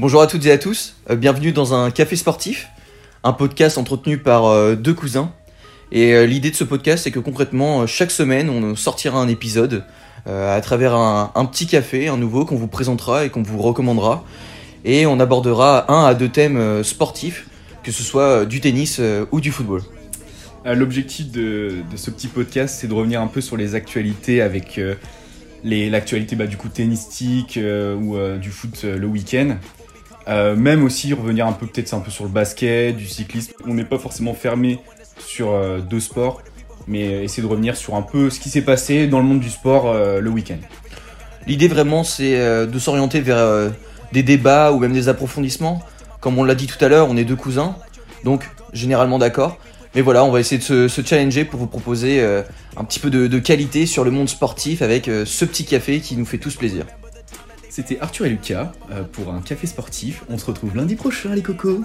Bonjour à toutes et à tous, euh, bienvenue dans un café sportif, un podcast entretenu par euh, deux cousins. Et euh, l'idée de ce podcast, c'est que concrètement, chaque semaine, on sortira un épisode à travers un, petit café, un nouveau qu'on vous présentera et qu'on vous recommandera. Et on abordera un à deux thèmes sportifs, que ce soit du tennis ou du football. L'objectif de, ce petit podcast, c'est de revenir un peu sur les actualités avec l'actualité bah, du coup tennistique ou du foot le week-end. Euh, même aussi revenir un peu peut-être un peu sur le basket, du cyclisme. On n'est pas forcément fermé sur euh, deux sports, mais essayer de revenir sur un peu ce qui s'est passé dans le monde du sport euh, le week-end. L'idée vraiment, c'est de s'orienter vers des débats ou même des approfondissements. Comme on l'a dit tout à l'heure, on est deux cousins, donc généralement d'accord. Mais voilà, on va essayer de se, challenger pour vous proposer un petit peu de, qualité sur le monde sportif avec ce petit café qui nous fait tous plaisir. C'était Arthur et Lucas euh, pour un café sportif. On se retrouve lundi prochain les cocos